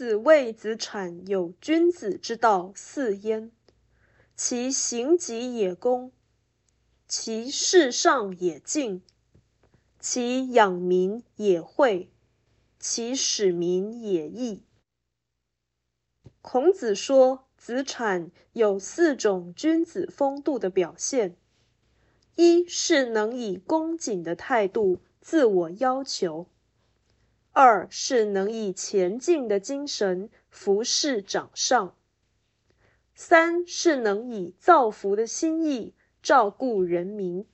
子谓子产有君子之道四焉：其行己也公，其事上也敬，其养民也惠，其使民也义。孔子说，子产有四种君子风度的表现：一是能以恭谨的态度自我要求。二是能以前进的精神服侍长上，三是能以造福的心意照顾人民，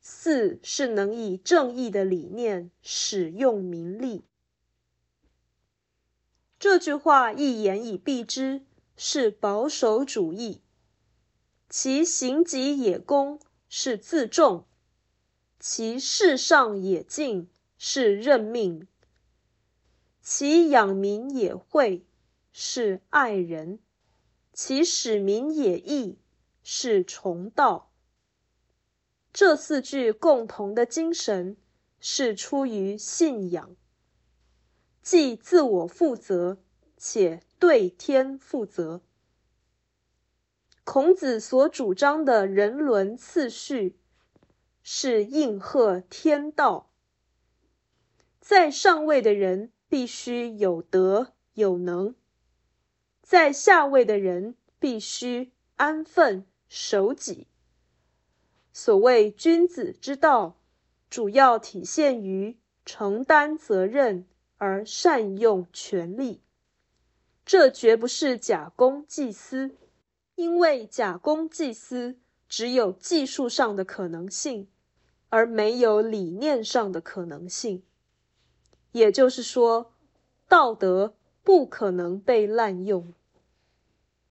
四是能以正义的理念使用民力。这句话一言以蔽之，是保守主义；其行己也公，是自重；其事上也敬，是任命。其养民也惠，是爱人；其使民也义，是崇道。这四句共同的精神是出于信仰，既自我负责，且对天负责。孔子所主张的人伦次序，是应和天道，在上位的人。必须有德有能，在下位的人必须安分守己。所谓君子之道，主要体现于承担责任而善用权力。这绝不是假公济私，因为假公济私只有技术上的可能性，而没有理念上的可能性。也就是说，道德不可能被滥用。